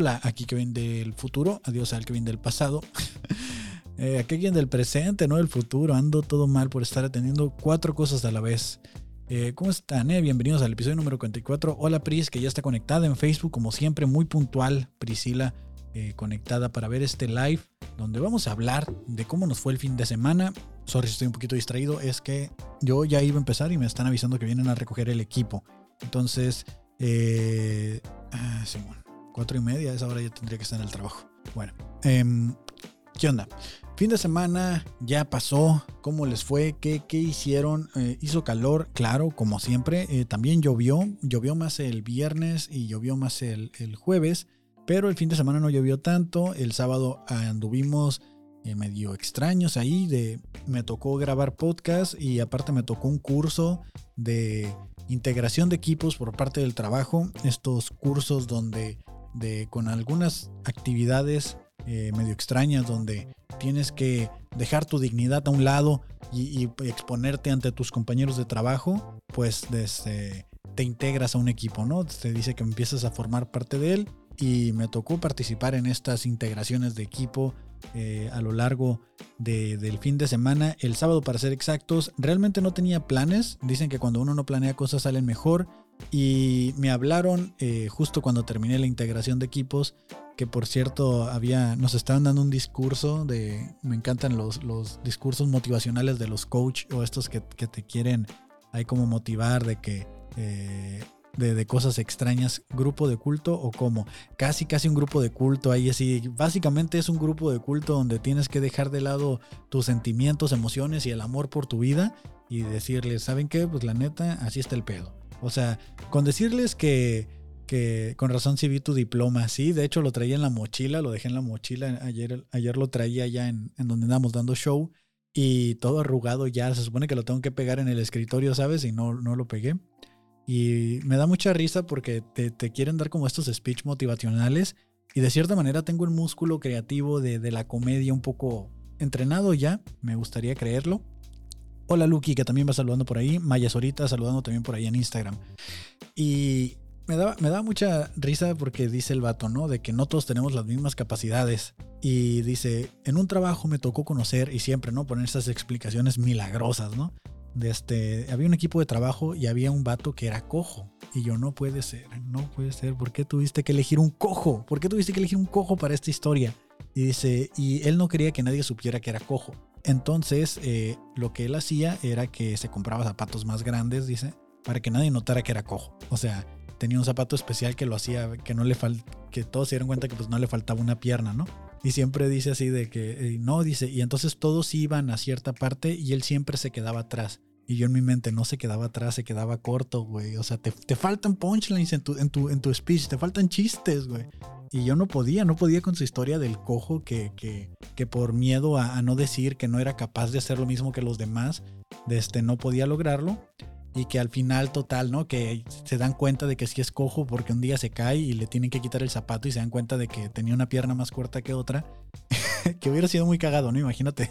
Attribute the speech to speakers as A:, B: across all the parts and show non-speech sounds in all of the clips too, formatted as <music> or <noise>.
A: Hola, aquí Kevin del futuro. Adiós al Kevin del pasado. <laughs> eh, aquí Kevin del presente, no del futuro. Ando todo mal por estar atendiendo cuatro cosas a la vez. Eh, ¿Cómo están? Eh? Bienvenidos al episodio número 44. Hola Pris, que ya está conectada en Facebook, como siempre, muy puntual. Priscila, eh, conectada para ver este live, donde vamos a hablar de cómo nos fue el fin de semana. Sorry, estoy un poquito distraído. Es que yo ya iba a empezar y me están avisando que vienen a recoger el equipo. Entonces, eh, ah, bueno, cuatro y media, esa hora ya tendría que estar en el trabajo. Bueno, em, ¿qué onda? Fin de semana ya pasó, ¿cómo les fue? ¿Qué, qué hicieron? Eh, hizo calor, claro, como siempre. Eh, también llovió, llovió más el viernes y llovió más el, el, jueves, pero el fin de semana no llovió tanto. El sábado anduvimos eh, medio extraños ahí, de, me tocó grabar podcast y aparte me tocó un curso de integración de equipos por parte del trabajo. Estos cursos donde de, con algunas actividades eh, medio extrañas donde tienes que dejar tu dignidad a un lado y, exponerte ante tus compañeros de trabajo, pues desde, te integras a un equipo, ¿no? Te dice que empiezas a formar parte de él y me tocó participar en estas integraciones de equipo eh, a lo largo de, del fin de semana. El sábado, para ser exactos, realmente no tenía planes. Dicen que cuando uno no planea cosas salen mejor. Y me hablaron eh, justo cuando terminé la integración de equipos, que por cierto había, nos estaban dando un discurso de, me encantan los, los discursos motivacionales de los coach o estos que, que te quieren ahí como motivar de que eh, de, de, cosas extrañas, grupo de culto o como casi casi un grupo de culto ahí así, básicamente es un grupo de culto donde tienes que dejar de lado tus sentimientos, emociones y el amor por tu vida y decirles, ¿saben qué? Pues la neta, así está el pedo. O sea, con decirles que, que con razón sí vi tu diploma, sí, de hecho lo traía en la mochila, lo dejé en la mochila, ayer, ayer lo traía ya en, en donde andamos dando show y todo arrugado ya, se supone que lo tengo que pegar en el escritorio, ¿sabes? Y no, no lo pegué. Y me da mucha risa porque te, te, quieren dar como estos speech motivacionales. Y de cierta manera tengo el músculo creativo de, de la comedia un poco entrenado ya. Me gustaría creerlo. Hola Lucky, que también va saludando por ahí. Maya Sorita saludando también por ahí en Instagram. Y me da, me da mucha risa porque dice el vato, ¿no? De que no todos tenemos las mismas capacidades. Y dice, en un trabajo me tocó conocer y siempre, ¿no? Poner esas explicaciones milagrosas, ¿no? de este, había un equipo de trabajo y había un vato que era cojo. Y yo, no puede ser, no puede ser. ¿Por qué tuviste que elegir un cojo? ¿Por qué tuviste que elegir un cojo para esta historia? Y dice, y él no quería que nadie supiera que era cojo. Entonces, eh, lo que él hacía era que se compraba zapatos más grandes, dice, para que nadie notara que era cojo. O sea, tenía un zapato especial que lo hacía, que no le fal que todos se dieron cuenta que pues no le faltaba una pierna, ¿no? Y siempre dice así de que, eh, no, dice, y entonces todos iban a cierta parte y él siempre se quedaba atrás. Y yo en mi mente no se quedaba atrás, se quedaba corto, güey. O sea, te, te faltan punchlines en tu, en, tu, en tu speech, te faltan chistes, güey. Y yo no podía, no podía con su historia del cojo que, que, que por miedo a, no decir que no era capaz de hacer lo mismo que los demás, de este, no podía lograrlo. Y que al final, total, ¿no? Que se dan cuenta de que sí es cojo porque un día se cae y le tienen que quitar el zapato y se dan cuenta de que tenía una pierna más corta que otra. <laughs> que hubiera sido muy cagado, ¿no? Imagínate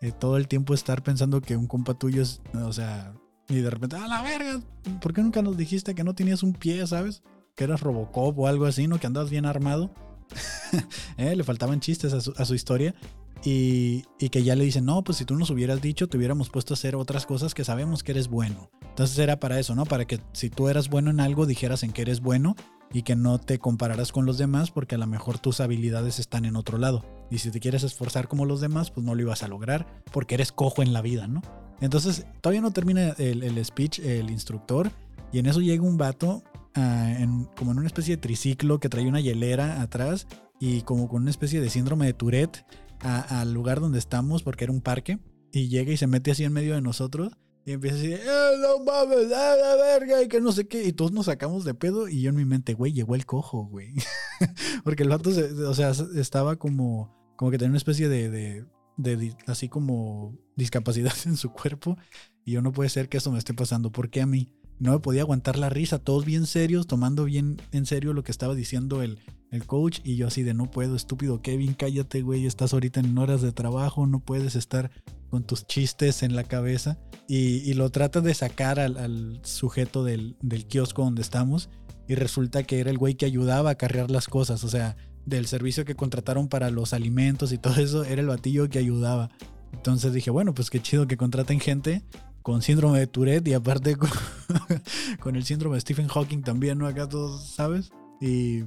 A: eh, todo el tiempo estar pensando que un compa tuyo es, o sea, y de repente, a la verga, ¿por qué nunca nos dijiste que no tenías un pie, ¿sabes? Que eras Robocop o algo así, ¿no? Que andabas bien armado. <laughs> eh, le faltaban chistes a su, historia. Y, y, que ya le dicen, no, pues si tú nos hubieras dicho, te hubiéramos puesto a hacer otras cosas que sabemos que eres bueno. Entonces era para eso, ¿no? Para que si tú eras bueno en algo, dijeras en que eres bueno y que no te compararas con los demás porque a lo mejor tus habilidades están en otro lado. Y si te quieres esforzar como los demás, pues no lo ibas a lograr porque eres cojo en la vida, ¿no? Entonces todavía no termina el, el speech el instructor y en eso llega un vato en, como en una especie de triciclo que trae una hielera atrás y como con una especie de síndrome de Tourette al lugar donde estamos porque era un parque y llega y se mete así en medio de nosotros y empieza a decir, eh, no mames, a la verga, y que no sé qué. Y todos nos sacamos de pedo. Y yo en mi mente, güey, llegó el cojo, güey. <laughs> Porque el vato, se, o sea, estaba como, como que tenía una especie de, de, de, así como discapacidad <laughs> en su cuerpo. Y yo no puede ser que eso me esté pasando. ¿Por qué a mí? No me podía aguantar la risa, todos bien serios, tomando bien en serio lo que estaba diciendo el, el coach. Y yo así de no puedo, estúpido Kevin, cállate, güey, estás ahorita en horas de trabajo, no puedes estar con tus chistes en la cabeza. Y, lo trata de sacar al, sujeto del, del, kiosco donde estamos. y resulta que era el güey que ayudaba a cargar las cosas, o sea, del servicio que contrataron para los alimentos y todo eso, era el batillo que ayudaba. Entonces dije, bueno, pues qué chido que contraten gente con síndrome de Tourette y aparte con, <laughs> el síndrome de Stephen Hawking también, ¿no? Acá todos, ¿sabes? Y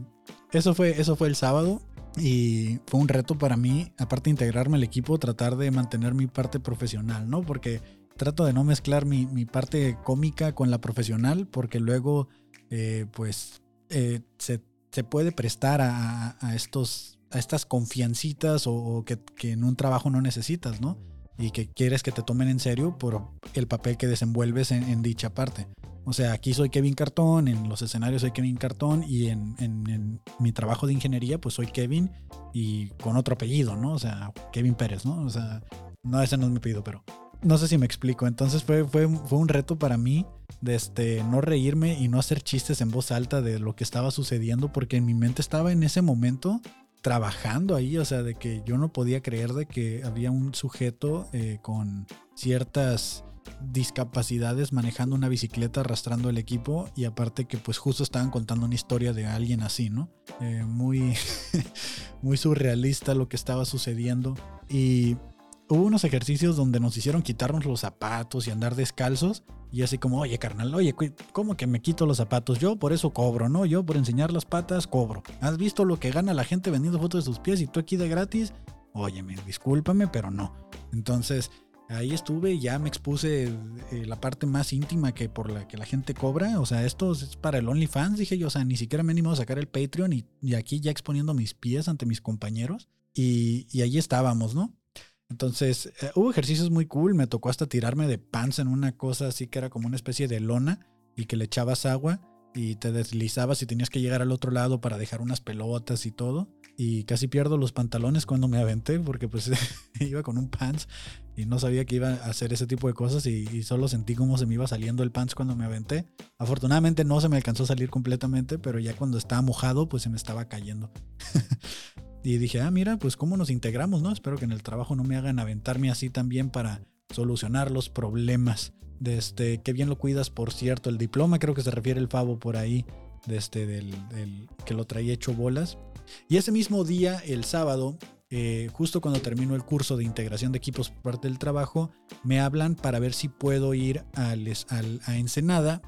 A: eso fue, eso fue el sábado y fue un reto para mí, aparte de integrarme al equipo, tratar de mantener mi parte profesional, ¿no? Porque trato de no mezclar mi, parte cómica con la profesional, porque luego, eh, pues, eh, se, puede prestar a, estos, a estas confiancitas o, que, en un trabajo no necesitas, ¿no? Y que quieres que te tomen en serio por el papel que desenvuelves en, dicha parte. O sea, aquí soy Kevin Cartón, en los escenarios soy Kevin Cartón y en, en, mi trabajo de ingeniería pues soy Kevin y con otro apellido, ¿no? O sea, Kevin Pérez, ¿no? O sea, no, ese no es mi apellido, pero no sé si me explico. Entonces fue, fue, fue un reto para mí de este, no reírme y no hacer chistes en voz alta de lo que estaba sucediendo, porque en mi mente estaba en ese momento trabajando ahí, o sea, de que yo no podía creer de que había un sujeto eh, con ciertas discapacidades manejando una bicicleta arrastrando el equipo y aparte que pues justo estaban contando una historia de alguien así, ¿no? Eh, muy, <laughs> muy surrealista lo que estaba sucediendo y hubo unos ejercicios donde nos hicieron quitarnos los zapatos y andar descalzos. Y así como, oye, carnal, oye, ¿cómo que me quito los zapatos? Yo por eso cobro, ¿no? Yo por enseñar las patas cobro. ¿Has visto lo que gana la gente vendiendo fotos de sus pies y tú aquí de gratis? Óyeme, discúlpame, pero no. Entonces, ahí estuve y ya me expuse eh, la parte más íntima que por la que la gente cobra. O sea, esto es para el OnlyFans, dije yo. O sea, ni siquiera me animo a sacar el Patreon y, aquí ya exponiendo mis pies ante mis compañeros. Y, y allí estábamos, ¿no? Entonces, eh, hubo ejercicios muy cool. Me tocó hasta tirarme de panza en una cosa así que era como una especie de lona y que le echabas agua y te deslizabas y tenías que llegar al otro lado para dejar unas pelotas y todo. Y casi pierdo los pantalones cuando me aventé porque pues <laughs> iba con un pants y no sabía que iba a hacer ese tipo de cosas y, solo sentí cómo se me iba saliendo el pants cuando me aventé. Afortunadamente no se me alcanzó a salir completamente, pero ya cuando estaba mojado pues se me estaba cayendo. <laughs> Y dije, ah, mira, pues cómo nos integramos, ¿no? Espero que en el trabajo no me hagan aventarme así también para solucionar los problemas. De este, qué bien lo cuidas, por cierto. El diploma creo que se refiere el Favo por ahí, este, del, que lo traía hecho bolas. Y ese mismo día, el sábado, eh, justo cuando termino el curso de integración de equipos por parte del trabajo, me hablan para ver si puedo ir a, a Ensenada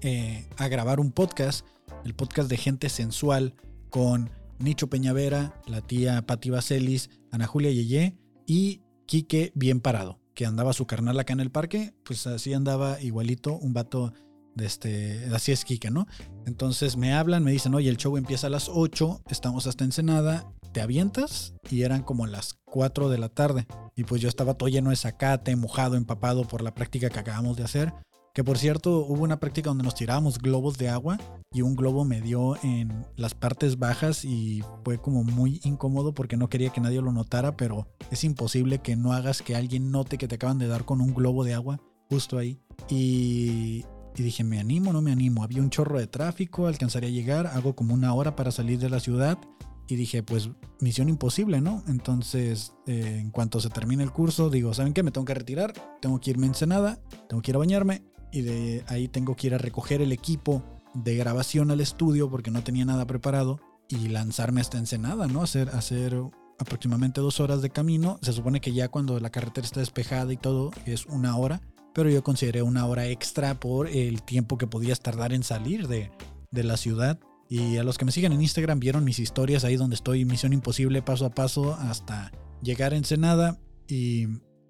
A: eh, a grabar un podcast, el podcast de gente sensual con Nicho Peñavera, la tía Patti Vaselis, Ana Julia Yeye y Quique Bien Parado, que andaba su carnal acá en el parque, pues así andaba igualito un vato de este, así es Quique, ¿no? Entonces me hablan, me dicen, oye, el show empieza a las 8, estamos hasta Ensenada, ¿te avientas? Y eran como las 4 de la tarde. Y pues yo estaba todo lleno de zacate, mojado, empapado por la práctica que acabamos de hacer. Que por cierto, hubo una práctica donde nos tirábamos globos de agua y un globo me dio en las partes bajas y fue como muy incómodo porque no quería que nadie lo notara, pero es imposible que no hagas que alguien note que te acaban de dar con un globo de agua justo ahí. Y, dije, ¿me animo no me animo? Había un chorro de tráfico, alcanzaría a llegar, hago como una hora para salir de la ciudad. Y dije, pues misión imposible, ¿no? Entonces, eh, en cuanto se termine el curso, digo, ¿saben qué? Me tengo que retirar, tengo que irme a Ensenada, tengo que ir a bañarme y de ahí tengo que ir a recoger el equipo de grabación al estudio porque no tenía nada preparado y lanzarme hasta Ensenada, ¿no? Hacer, hacer aproximadamente dos horas de camino. Se supone que ya cuando la carretera está despejada y todo es una hora, pero yo consideré una hora extra por el tiempo que podías tardar en salir de, de la ciudad. Y a los que me siguen en Instagram vieron mis historias ahí donde estoy misión imposible paso a paso hasta llegar a Ensenada y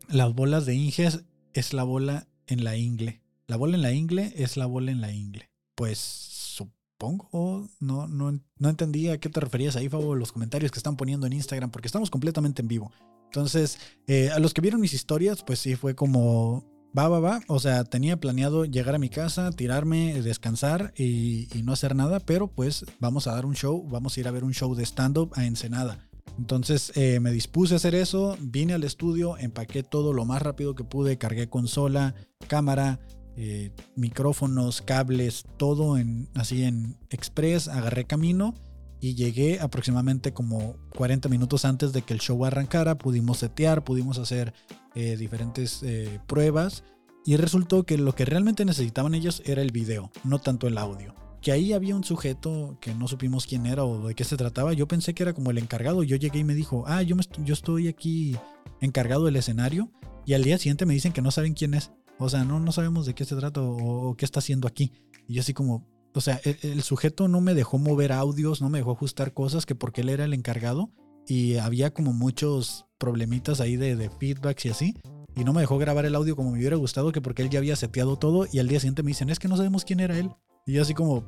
A: las bolas de Inges es la bola en la ingle. La bola en la ingle es la bola en la ingle. Pues supongo, no, no, no entendí a qué te referías ahí, favor, los comentarios que están poniendo en Instagram, porque estamos completamente en vivo. Entonces, eh, a los que vieron mis historias, pues sí, fue como, va, va, va. O sea, tenía planeado llegar a mi casa, tirarme, descansar y, no hacer nada, pero pues vamos a dar un show, vamos a ir a ver un show de stand-up a Ensenada. Entonces eh, me dispuse a hacer eso, vine al estudio, empaqué todo lo más rápido que pude, cargué consola, cámara, eh, micrófonos, cables, todo en, así en express, agarré camino y llegué aproximadamente como 40 minutos antes de que el show arrancara, pudimos setear, pudimos hacer eh, diferentes pruebas y resultó que lo que realmente necesitaban ellos era el video, no tanto el audio. que ahí había un sujeto que no supimos quién era o de qué se trataba. Yo pensé que era como el encargado. Yo llegué y me dijo, ah, yo, yo estoy aquí encargado del escenario. Y al día siguiente me dicen que no saben quién es. O sea, no, no sabemos de qué se trata o, qué está haciendo aquí. Y yo así como, o sea, el, sujeto no me dejó mover audios, no me dejó ajustar cosas, que porque él era el encargado. Y había como muchos problemitas ahí de, de feedbacks y así. Y no me dejó grabar el audio como me hubiera gustado, que porque él ya había seteado todo. Y al día siguiente me dicen, es que no sabemos quién era él. Y yo así como,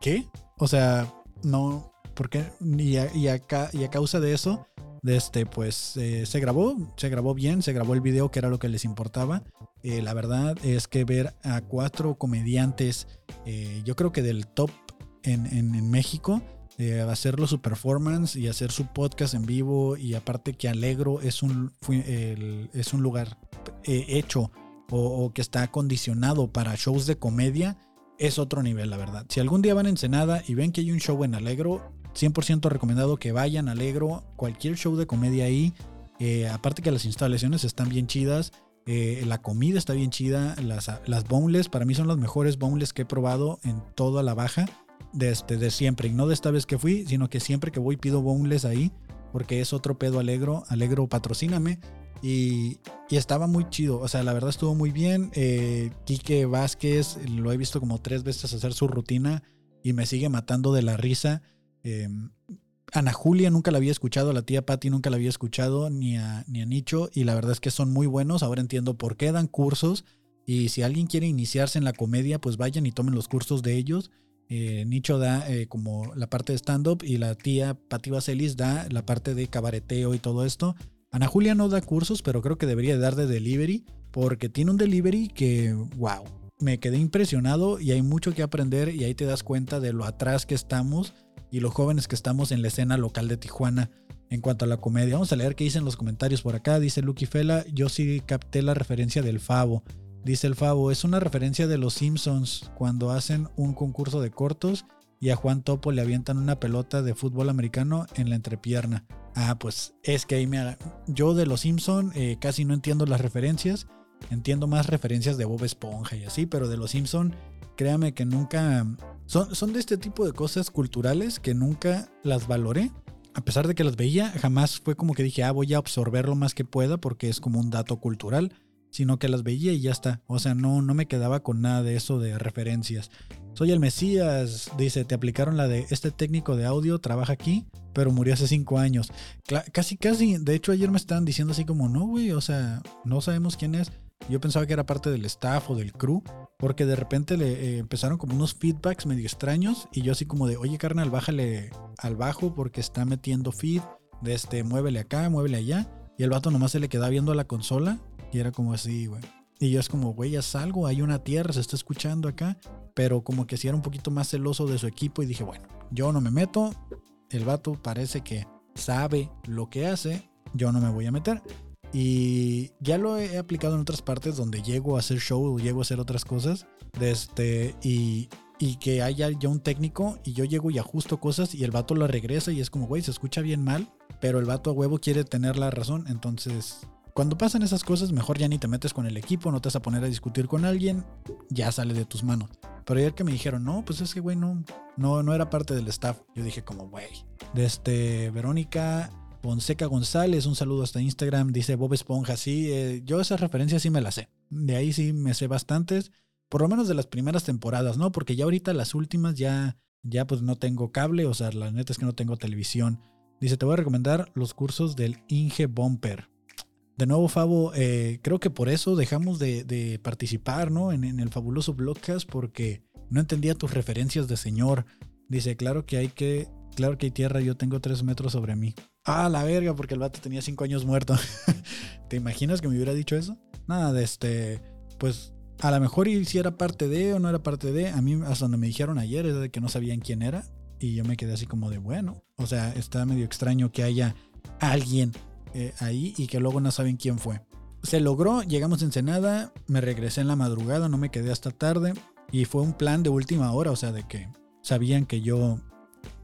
A: ¿qué? O sea, no, ¿por qué? Y a, y y a causa de eso, de este, pues eh, se grabó, se grabó bien, se grabó el video que era lo que les importaba. Eh, la verdad es que ver a cuatro comediantes, eh, yo creo que del top en, en, México, hacerlo su performance y hacer su podcast en vivo y aparte que Alegro es un, es un lugar hecho o, o que está acondicionado para shows de comedia, es otro nivel, la verdad. Si algún día van a Ensenada y ven que hay un show en Alegro, 100% recomendado que vayan Alegro. Cualquier show de comedia ahí. Eh, aparte que las instalaciones están bien chidas. Eh, la comida está bien chida. Las, las boneless para mí son las mejores boneless que he probado en toda la baja. Desde de siempre. Y no de esta vez que fui, sino que siempre que voy pido boneless ahí. Porque es otro pedo Alegro. Alegro, patrocíname. Y, estaba muy chido. O sea, la verdad estuvo muy bien. Eh, Quique Vázquez, lo he visto como tres veces hacer su rutina y me sigue matando de la risa. Em, Ana Julia nunca la había escuchado, la tía Patty nunca la había escuchado, ni a, ni a Nicho, y la verdad es que son muy buenos. Ahora entiendo por qué dan cursos. Y si alguien quiere iniciarse en la comedia, pues vayan y tomen los cursos de ellos. Eh, Nicho da eh, como la parte de stand-up y la tía Patti Vaselis da la parte de cabareteo y todo esto. Ana Julia no da cursos, pero creo que debería dar de delivery, porque tiene un delivery que, wow, me quedé impresionado y hay mucho que aprender y ahí te das cuenta de lo atrás que estamos y los jóvenes que estamos en la escena local de Tijuana en cuanto a la comedia. Vamos a leer qué dicen los comentarios por acá. Dice Lucky Fela, yo sí capté la referencia del Favo. Dice el Favo, es una referencia de los Simpsons cuando hacen un concurso de cortos y a Juan Topo le avientan una pelota de fútbol americano en la entrepierna. Ah, pues es que ahí me... Yo de Los Simpson eh, casi no entiendo las referencias. Entiendo más referencias de Bob Esponja y así, pero de Los Simpson, créame que nunca... Son, son de este tipo de cosas culturales que nunca las valoré. A pesar de que las veía, jamás fue como que dije, ah, voy a absorber lo más que pueda porque es como un dato cultural sino que las veía y ya está. O sea, no, no me quedaba con nada de eso de referencias. Soy el Mesías, dice, te aplicaron la de este técnico de audio, trabaja aquí, pero murió hace cinco años. casi, casi, de hecho ayer me estaban diciendo así como, no, güey, o sea, no sabemos quién es. Yo pensaba que era parte del staff o del crew, porque de repente le eh, empezaron como unos feedbacks medio extraños y yo así como de, oye carnal, bájale al bajo porque está metiendo feed, de este, muévele acá, muévele allá. Y el vato nomás se le queda viendo a la consola y era como así, güey. Y yo es como, güey, ya salgo, hay una tierra, se está escuchando acá. Pero como que sí era un poquito más celoso de su equipo y dije, bueno, yo no me meto. El vato parece que sabe lo que hace, yo no me voy a meter. Y ya lo he aplicado en otras partes donde llego a hacer show llego a hacer otras cosas. De este, y, y que haya ya un técnico y yo llego y ajusto cosas y el vato lo regresa y es como, güey, se escucha bien mal, pero el vato a huevo quiere tener la razón. Entonces cuando pasan esas cosas, mejor ya ni te metes con el equipo, no te vas a poner a discutir con alguien, ya sale de tus manos. Pero ayer que me dijeron, no, pues es que, güey, no, no, era parte del staff. Yo dije, como, güey. Desde este, Verónica Fonseca González, un saludo hasta Instagram, dice Bob Esponja. Sí, eh, yo esas referencias sí me las sé. De ahí sí me sé bastantes, por lo menos de las primeras temporadas, ¿no? Porque ya ahorita las últimas ya, ya pues no tengo cable, o sea, la neta es que no tengo televisión. Dice, te voy a recomendar los cursos del Inge Bumper. De nuevo, Fabo, eh, creo que por eso dejamos de, participar ¿no? En, el fabuloso podcast porque no entendía tus referencias de señor. Dice, claro que hay que, claro que hay tierra, yo tengo tres metros sobre mí. Ah, la verga, porque el vato tenía cinco años muerto. <laughs> ¿Te imaginas que me hubiera dicho eso? Nada, de este, pues a lo mejor si era parte de o no era parte de. A mí hasta donde me dijeron ayer es de que no sabían quién era. Y yo me quedé así como de, bueno, o sea, está medio extraño que haya alguien eh, ahí y que luego no saben quién fue. Se logró, llegamos en Ensenada, me regresé en la madrugada, no me quedé hasta tarde y fue un plan de última hora, o sea, de que sabían que yo...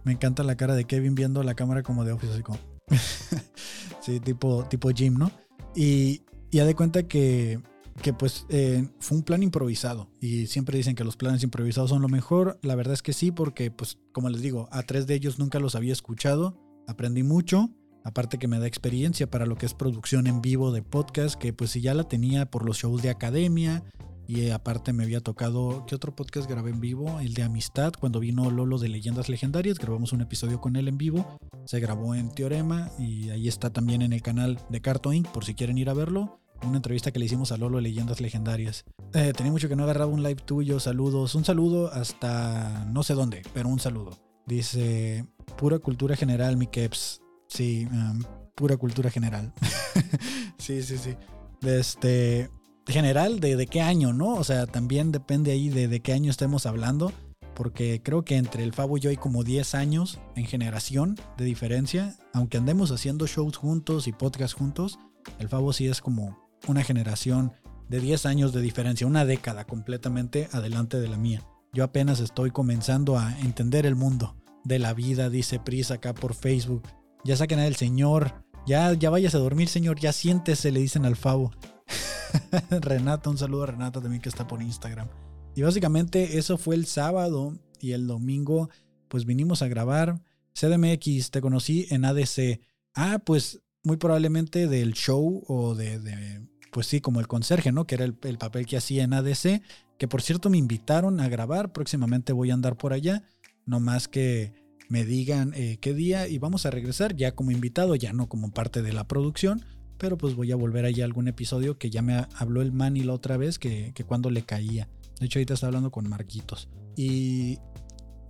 A: Me encanta la cara de Kevin viendo la cámara como de Office, así como... <laughs> sí, tipo, tipo Jim, ¿no? Y ya de cuenta que que pues eh, fue un plan improvisado y siempre dicen que los planes improvisados son lo mejor. La verdad es que sí, porque pues como les digo, a tres de ellos nunca los había escuchado, aprendí mucho, aparte que me da experiencia para lo que es producción en vivo de podcast, que pues si ya la tenía por los shows de academia y eh, aparte me había tocado, ¿qué otro podcast grabé en vivo? El de Amistad, cuando vino Lolo de Leyendas Legendarias, grabamos un episodio con él en vivo, se grabó en Teorema y ahí está también en el canal de Carto Inc. por si quieren ir a verlo una entrevista que le hicimos a Lolo de Leyendas Legendarias. Eh, tenía mucho que no agarraba un live tuyo, saludos. Un saludo hasta no sé dónde, pero un saludo. Dice, pura cultura general, mi Keps. Sí, um, pura cultura general. <laughs> sí, sí, sí. Este, general, de, de, qué año, ¿no? O sea, también depende ahí de, de qué año estemos hablando. Porque creo que entre el Fabo y yo hay como 10 años en generación de diferencia. Aunque andemos haciendo shows juntos y podcasts juntos, el Fabo sí es como una generación de 10 años de diferencia, una década completamente adelante de la mía. Yo apenas estoy comenzando a entender el mundo de la vida, dice Pris acá por Facebook. Ya saquen al señor, ya, ya vayas a dormir, señor, ya siéntese, le dicen al Favo. <laughs> Renata, un saludo a Renata también que está por Instagram. Y básicamente eso fue el sábado y el domingo pues vinimos a grabar. CDMX, te conocí en ADC. Ah, pues muy probablemente del show o de, pues sí, como el conserje, ¿no? Que era el, papel que hacía en ADC, que por cierto me invitaron a grabar, próximamente voy a andar por allá, no más que me digan eh, qué día y vamos a regresar ya como invitado, ya no como parte de la producción, pero pues voy a volver allá a algún episodio que ya me habló el Manny la otra vez, que, cuando le caía. De hecho, ahorita está hablando con Marquitos. Y,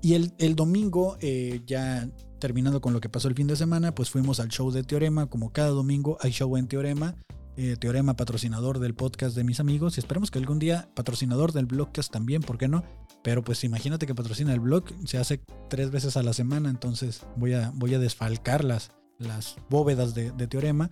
A: y el, el domingo eh, ya terminando con lo que pasó el fin de semana, pues fuimos al show de Teorema, como cada domingo hay show en Teorema. Eh, Teorema patrocinador del podcast de mis amigos y esperemos que algún día patrocinador del blogcast también, ¿por qué no? Pero pues imagínate que patrocina el blog, se hace tres veces a la semana, entonces voy a, voy a desfalcar las, las bóvedas de, Teorema.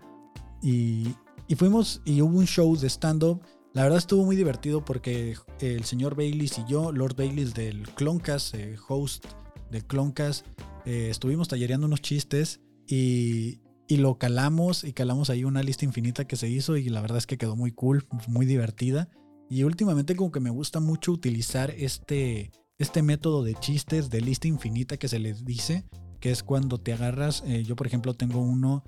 A: Y, y, fuimos y hubo un show de stand-up. La verdad estuvo muy divertido porque el señor Baileys y yo, Lord Baileys del Cloncast, eh, host del Cloncast, eh, estuvimos tallereando unos chistes y, lo calamos y calamos ahí una lista infinita que se hizo y la verdad es que quedó muy cool, muy divertida. Y últimamente como que me gusta mucho utilizar este, este método de chistes de lista infinita que se les dice, que es cuando te agarras, eh, yo por ejemplo tengo uno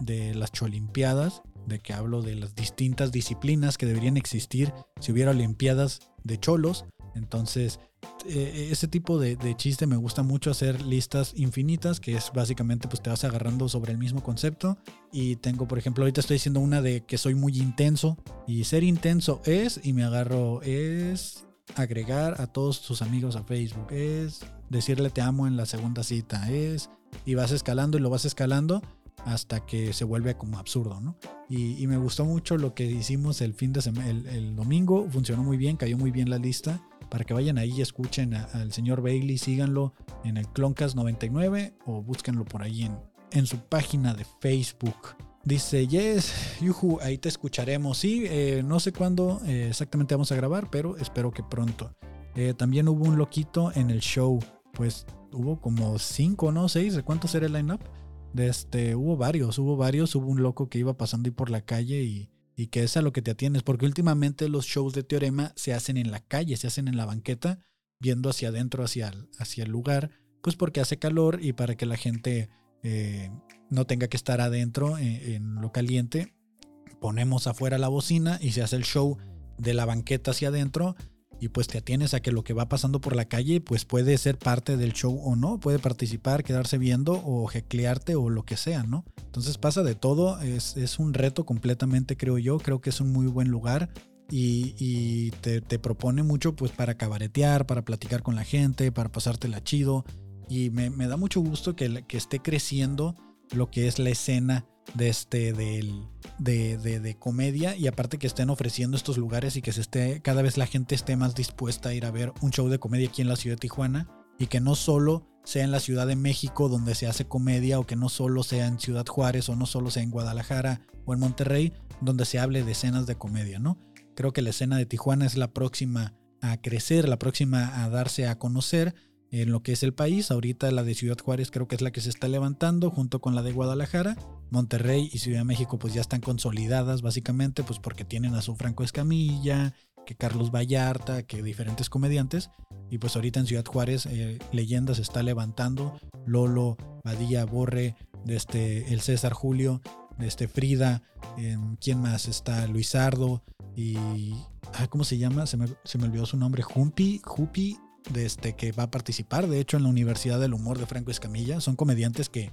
A: de las cholimpiadas, de que hablo de las distintas disciplinas que deberían existir si hubiera olimpiadas de cholos. Entonces eh, ese tipo de, chiste me gusta mucho hacer listas infinitas, que es básicamente pues te vas agarrando sobre el mismo concepto. Y tengo, por ejemplo, ahorita estoy diciendo una de que soy muy intenso. Y ser intenso es, y me agarro, es agregar a todos tus amigos a Facebook, es decirle te amo en la segunda cita, es, y vas escalando y lo vas escalando hasta que se vuelve como absurdo, ¿no? Y, me gustó mucho lo que hicimos el fin de semana, el domingo, funcionó muy bien, cayó muy bien la lista para que vayan ahí y escuchen al señor Bailey, síganlo en el Cloncast 99 o búsquenlo por ahí en, en su página de Facebook. Dice, yes, yuhu, ahí te escucharemos. Sí, eh, no sé cuándo eh, exactamente vamos a grabar, pero espero que pronto. Eh, también hubo un loquito en el show. Pues hubo como cinco, ¿no? Seis. ¿De cuántos era el line-up? Este, hubo varios, hubo varios. Hubo un loco que iba pasando ahí por la calle y y que es a lo que te atienes, porque últimamente los shows de teorema se hacen en la calle, se hacen en la banqueta, viendo hacia adentro, hacia hacia el lugar, pues porque hace calor y para que la gente eh, no tenga que estar adentro eh, en, lo caliente, ponemos afuera la bocina y se hace el show de la banqueta hacia adentro y pues te atienes a que lo que va pasando por la calle pues puede ser parte del show o no, puede participar, quedarse viendo o jeclearte o lo que sea, ¿no? Entonces pasa de todo, es, es un reto completamente creo yo, creo que es un muy buen lugar y, te, propone mucho pues para cabaretear, para platicar con la gente, para pasártela chido y me, da mucho gusto que, que esté creciendo lo que es la escena de este del, de, de, comedia y aparte que estén ofreciendo estos lugares y que se esté cada vez la gente esté más dispuesta a ir a ver un show de comedia aquí en la ciudad de Tijuana y que no solo sea en la Ciudad de México donde se hace comedia o que no solo sea en Ciudad Juárez o no solo sea en Guadalajara o en Monterrey donde se hable de escenas de comedia, ¿no? Creo que la escena de Tijuana es la próxima a crecer, la próxima a darse a conocer en lo que es el país. Ahorita la de Ciudad Juárez creo que es la que se está levantando junto con la de Guadalajara. Monterrey y Ciudad de México pues ya están consolidadas básicamente pues porque tienen a su Franco Escamilla, que Carlos Vallarta, que diferentes comediantes. Y pues ahorita en Ciudad Juárez eh, Leyenda se está levantando. Lolo, Badía, Borre, este, el César Julio, este Frida, ¿quién más? Está Luisardo y... Ah, ¿Cómo se llama? Se me, se me olvidó su nombre. Jumpi, Jupi, de este, que va a participar, de hecho, en la Universidad del Humor de Franco Escamilla. Son comediantes que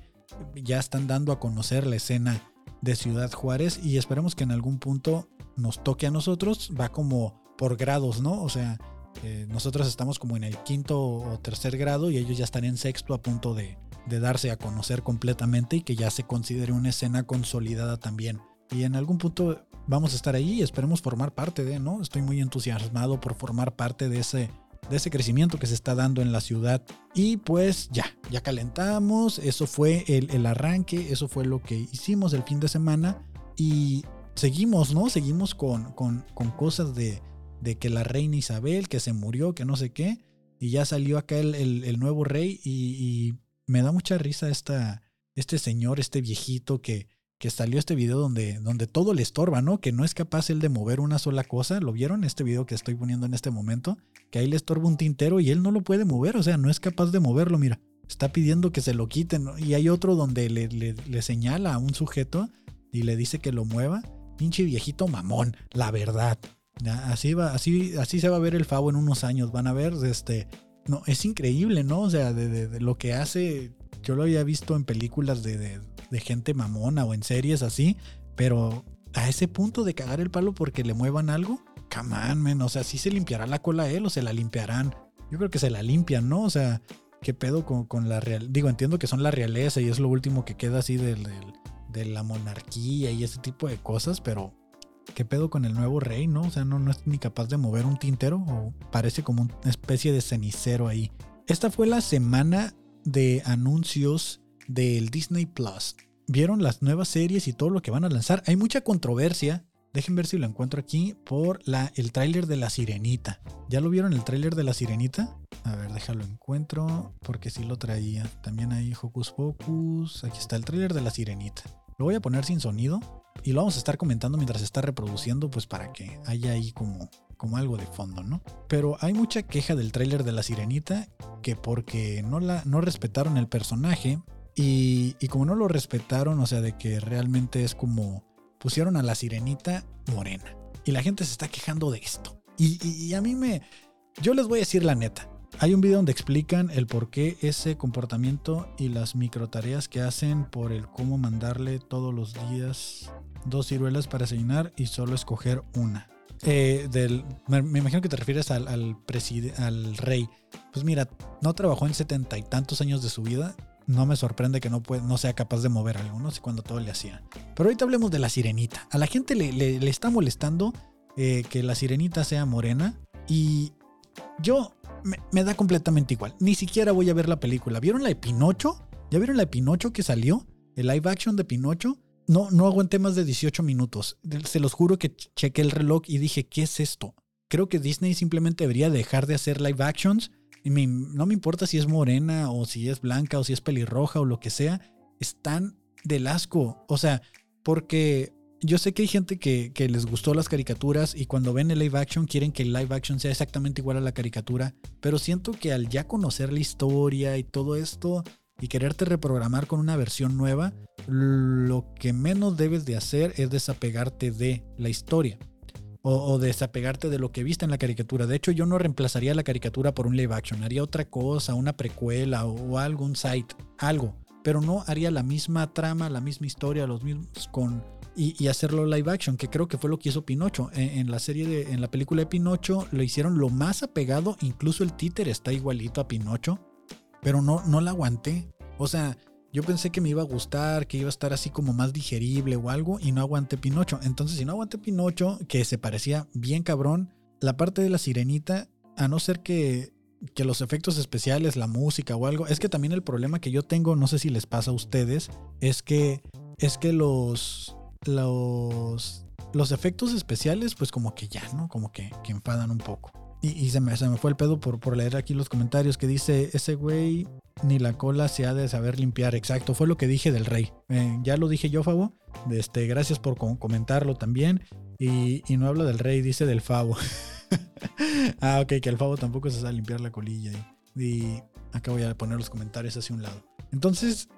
A: ya están dando a conocer la escena de Ciudad Juárez y esperemos que en algún punto nos toque a nosotros. Va como por grados, ¿no? O sea, eh, nosotros estamos como en el quinto o tercer grado y ellos ya están en sexto a punto de, de darse a conocer completamente y que ya se considere una escena consolidada también. Y en algún punto vamos a estar ahí y esperemos formar parte de, ¿no? Estoy muy entusiasmado por formar parte de ese de ese crecimiento que se está dando en la ciudad. Y pues ya, ya calentamos, eso fue el, arranque, eso fue lo que hicimos el fin de semana y seguimos, ¿no? Seguimos con, con, cosas de, de, que la reina Isabel, que se murió, que no sé qué, y ya salió acá el, nuevo rey y, me da mucha risa esta, este señor, este viejito que que salió este video donde, donde todo le estorba, ¿no? Que no es capaz él de mover una sola cosa. ¿Lo vieron? Este video que estoy poniendo en este momento. Que ahí le estorba un tintero y él no lo puede mover. O sea, no es capaz de moverlo, mira. Está pidiendo que se lo quiten. Y hay otro donde le, le, señala a un sujeto y le dice que lo mueva. Pinche viejito mamón, la verdad. Así va, así, así se va a ver el Favo en unos años. Van a ver, este. No, es increíble, ¿no? O sea, de lo que hace. Yo lo había visto en películas de, de gente mamona o en series así, pero a ese punto de cagar el palo porque le muevan algo, come on, man, o sea, si se limpiará la cola a él o se la limpiarán. Yo creo que se la limpian, ¿no? O sea, ¿qué pedo con, la real? Digo, entiendo que son la realeza y es lo último que queda así de la monarquía y ese tipo de cosas, pero ¿qué pedo con el nuevo rey, no? O sea, no, no es ni capaz de mover un tintero o parece como una especie de cenicero ahí. Esta fue la semana de anuncios del Disney Plus. Vieron las nuevas series y todo lo que van a lanzar. Hay mucha controversia. Dejen ver si lo encuentro aquí por la, el tráiler de La Sirenita. ¿Ya lo vieron el tráiler de La Sirenita? A ver, déjalo encuentro porque sí lo traía. También hay Hocus Pocus. Aquí está el tráiler de La Sirenita. Lo voy a poner sin sonido y lo vamos a estar comentando mientras se está reproduciendo, pues para que haya ahí como, como algo de fondo, ¿no? Pero hay mucha queja del tráiler de La Sirenita que porque no, la, no respetaron el personaje, y, como no lo respetaron, o sea, de que realmente es como pusieron a la sirenita morena. Y la gente se está quejando de esto. Y, a mí me... Yo les voy a decir la neta. Hay un video donde explican el por qué ese comportamiento y las micro tareas que hacen por el cómo mandarle todos los días dos ciruelas para desayunar y solo escoger una. Eh, me, imagino que te refieres al, al, al rey. Pues mira, no trabajó en setenta y tantos años de su vida no me sorprende que no, sea capaz de mover algo, no sé todo le hacía. Pero ahorita hablemos de la sirenita. A la gente le, está molestando eh, que la sirenita sea morena y yo me, da completamente igual. Ni siquiera voy a ver la película. ¿Vieron la de Pinocho? ¿Ya vieron la de Pinocho que salió? El live action de Pinocho. No, no aguanté más de 18 minutos. Se los juro que chequé el reloj y dije, ¿qué es esto? Creo que Disney simplemente debería dejar de hacer live actions y no me importa si es morena o si es blanca o si es pelirroja o lo que sea, están del asco. O sea, porque yo sé que hay gente que, les gustó las caricaturas y cuando ven el live action quieren que el live action sea exactamente igual a la caricatura, pero siento que al ya conocer la historia y todo esto y quererte reprogramar con una versión nueva, lo que menos debes de hacer es desapegarte de la historia o, desapegarte de lo que viste en la caricatura. De hecho, yo no reemplazaría la caricatura por un live action, haría otra cosa, una precuela o, algo, un site, algo. Pero no haría la misma trama, la misma historia, los mismos con. Y, hacerlo live action, que creo que fue lo que hizo Pinocho. En, la serie de, en la película de Pinocho, lo hicieron lo más apegado, incluso el títer está igualito a Pinocho, pero no, no la aguanté. O sea, yo pensé que me iba a gustar, que iba a estar así como más digerible o algo y no aguanté Pinocho. Entonces, si no aguanté Pinocho, que se parecía bien cabrón, la parte de la sirenita, a no ser que, que los efectos especiales, la música o algo, es que también el problema que yo tengo, no sé si les pasa a ustedes, es que, es que los, los, los efectos especiales, pues como que ya, ¿no? Como que, que enfadan un poco. y, se, me, se me fue el pedo por, por leer aquí los comentarios que dice, ese güey ni la cola se ha de saber limpiar. Exacto, fue lo que dije del rey. Eh, ya lo dije yo, Fabo. Este, gracias por comentarlo también. Y, no habla del rey, dice del Fabo. <laughs> ah, ok, que el Fabo tampoco se sabe limpiar la colilla. Y, y acá voy a poner los comentarios hacia un lado. Entonces,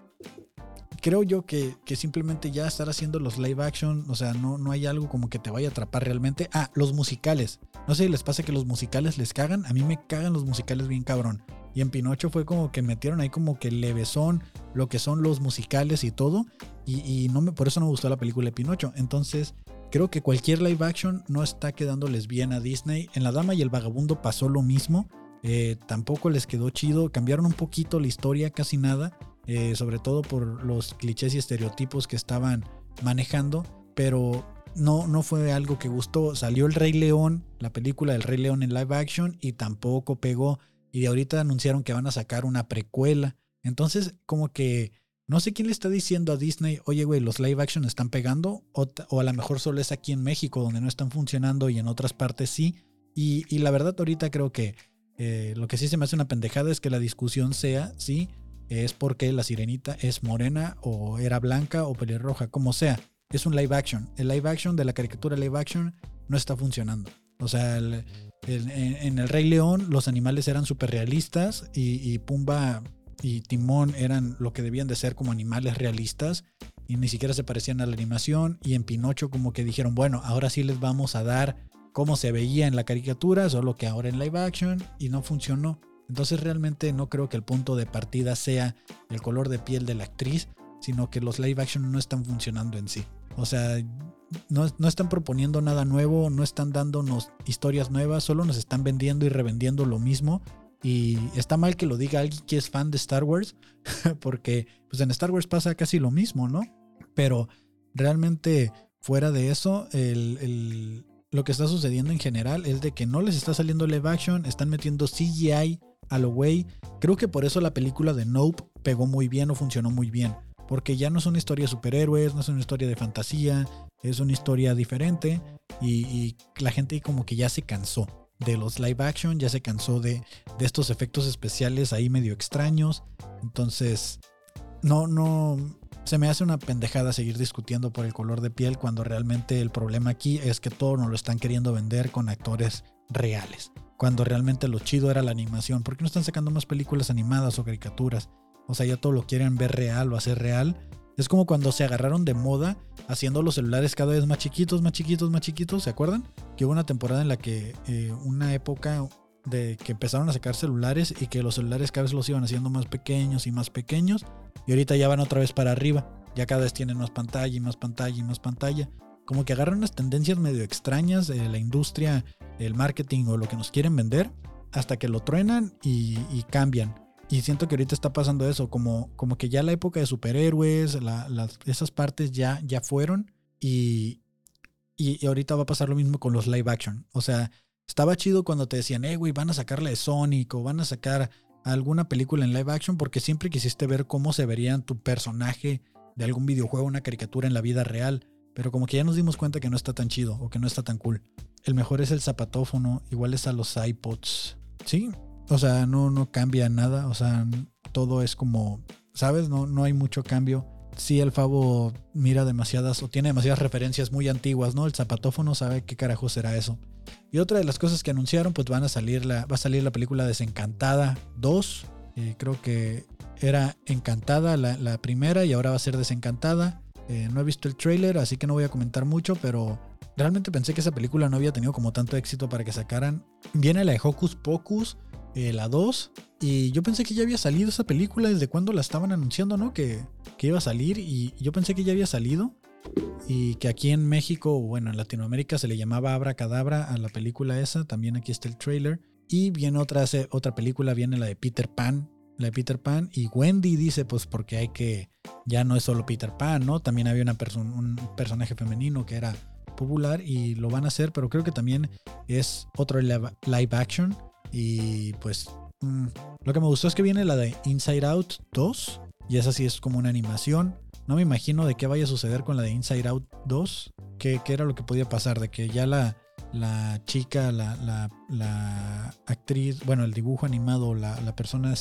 A: creo yo que, simplemente ya estar haciendo los live action, o sea, no, no hay algo como que te vaya a atrapar realmente. Ah, los musicales. No sé si les pasa que los musicales les cagan. A mí me cagan los musicales bien cabrón. Y en Pinocho fue como que metieron ahí como que levesón lo que son los musicales y todo. Y, no me, por eso no me gustó la película de Pinocho. Entonces, creo que cualquier live action no está quedándoles bien a Disney. En La Dama y el Vagabundo pasó lo mismo. Eh, tampoco les quedó chido. Cambiaron un poquito la historia, casi nada. Eh, sobre todo por los clichés y estereotipos que estaban manejando, pero no, no fue algo que gustó. Salió El Rey León, la película del Rey León en live action, y tampoco pegó. Y de ahorita anunciaron que van a sacar una precuela. Entonces, como que no sé quién le está diciendo a Disney, oye, güey, los live action están pegando, o, a lo mejor solo es aquí en México donde no están funcionando y en otras partes sí. Y, la verdad, ahorita creo que eh, lo que sí se me hace una pendejada es que la discusión sea, sí, es porque la sirenita es morena o era blanca o pelirroja, como sea. Es un live action. El live action de la caricatura live action no está funcionando. O sea, en, El Rey León los animales eran súper realistas y, Pumba y Timón eran lo que debían de ser como animales realistas y ni siquiera se parecían a la animación. Y en Pinocho como que dijeron, bueno, ahora sí les vamos a dar cómo se veía en la caricatura, solo que ahora en live action y no funcionó. Entonces realmente no creo que el punto de partida sea el color de piel de la actriz, sino que los live action no están funcionando en sí. O sea, no, están proponiendo nada nuevo, no están dándonos historias nuevas, solo nos están vendiendo y revendiendo lo mismo. Y está mal que lo diga alguien que es fan de Star Wars, <laughs> porque pues en Star Wars pasa casi lo mismo, ¿no? Pero realmente fuera de eso, lo que está sucediendo en general es de que no les está saliendo live action, están metiendo CGI a lo güey. Creo que por eso la película de Nope pegó muy bien o funcionó muy bien. Porque ya no es una historia de superhéroes, no es una historia de fantasía, es una historia diferente y, la gente como que ya se cansó de los live action, ya se cansó de, de estos efectos especiales ahí medio extraños. Entonces, no, no, se me hace una pendejada seguir discutiendo por el color de piel cuando realmente el problema aquí es que todo nos lo están queriendo vender con actores reales cuando realmente lo chido era la animación. ¿Por qué no están sacando más películas animadas o caricaturas? O sea, ya todo lo quieren ver real o hacer real. Es como cuando se agarraron de moda haciendo los celulares cada vez más chiquitos, más chiquitos, más chiquitos. ¿Se acuerdan? Que hubo una temporada en la que, eh, una época de que empezaron a sacar celulares y que los celulares cada vez los iban haciendo más pequeños y más pequeños. Y ahorita ya van otra vez para arriba. Ya cada vez tienen más pantalla y más pantalla y más pantalla como que agarran unas tendencias medio extrañas de la industria, el marketing o lo que nos quieren vender, hasta que lo truenan y, cambian. Y siento que ahorita está pasando eso, como, como que ya la época de superhéroes, esas partes ya, ya fueron y, y, ahorita va a pasar lo mismo con los live action. O sea, estaba chido cuando te decían, eh, güey, van a sacarle de Sonic o van a sacar alguna película en live action porque siempre quisiste ver cómo se verían tu personaje de algún videojuego, una caricatura en la vida real. Pero como que ya nos dimos cuenta que no está tan chido o que no está tan cool. El mejor es el zapatófono, igual es a los iPods. Sí, o sea, no, no cambia nada. O sea, todo es como, ¿sabes? No, no hay mucho cambio. Sí, el Favo mira demasiadas o tiene demasiadas referencias muy antiguas, ¿no? El zapatófono sabe qué carajo será eso. Y otra de las cosas que anunciaron, pues van a salir la, va a salir la película Desencantada 2. Eh, creo que era Encantada la, la primera y ahora va a ser Desencantada. Eh, no he visto el trailer, así que no voy a comentar mucho, pero realmente pensé que esa película no había tenido como tanto éxito para que sacaran. Viene la de Hocus Pocus, eh, la 2, y yo pensé que ya había salido esa película desde cuando la estaban anunciando, ¿no? Que, que iba a salir, y yo pensé que ya había salido. Y que aquí en México, bueno, en Latinoamérica se le llamaba Abra Cadabra a la película esa. También aquí está el trailer. Y viene otra, otra película, viene la de Peter Pan, la de Peter Pan. Y Wendy dice, pues porque hay que, ya no es solo Peter Pan, ¿no? También había una un personaje femenino que era popular y lo van a hacer, pero creo que también es otro live, action. Y pues mm, lo que me gustó es que viene la de Inside Out 2. Y esa sí es como una animación. No me imagino de qué vaya a suceder con la de Inside Out 2. ¿Qué, era lo que podía pasar? De que ya la, la chica, la, la, actriz, bueno, el dibujo animado, la, la persona